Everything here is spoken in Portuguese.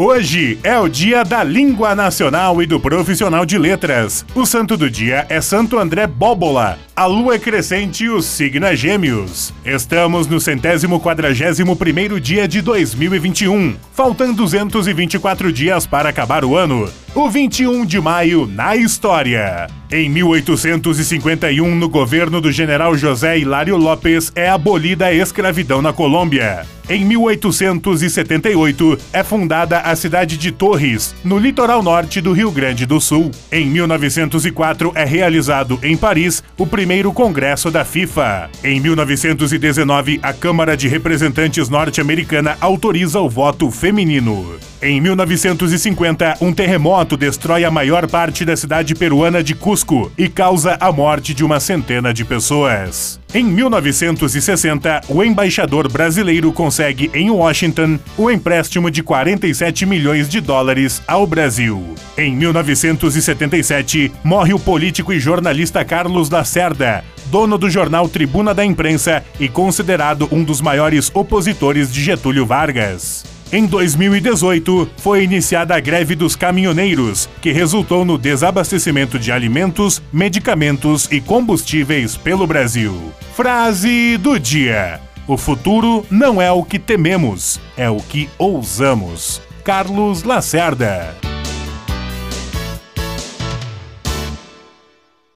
Hoje é o dia da língua nacional e do profissional de letras. O santo do dia é Santo André Bóbola. A lua é crescente e o signo é gêmeos. Estamos no centésimo quadragésimo primeiro dia de 2021. Faltam 224 dias para acabar o ano. O 21 de maio na história. Em 1851, no governo do general José Hilário Lopes, é abolida a escravidão na Colômbia. Em 1878, é fundada a cidade de Torres, no litoral norte do Rio Grande do Sul. Em 1904, é realizado em Paris o primeiro congresso da FIFA. Em 1919, a Câmara de Representantes norte-americana autoriza o voto feminino. Em 1950, um terremoto destrói a maior parte da cidade peruana de Cusco e causa a morte de uma centena de pessoas. Em 1960, o embaixador brasileiro consegue em Washington o empréstimo de 47 milhões de dólares ao Brasil. Em 1977, morre o político e jornalista Carlos Lacerda, dono do jornal Tribuna da Imprensa e considerado um dos maiores opositores de Getúlio Vargas. Em 2018, foi iniciada a greve dos caminhoneiros, que resultou no desabastecimento de alimentos, medicamentos e combustíveis pelo Brasil. Frase do dia: O futuro não é o que tememos, é o que ousamos. Carlos Lacerda.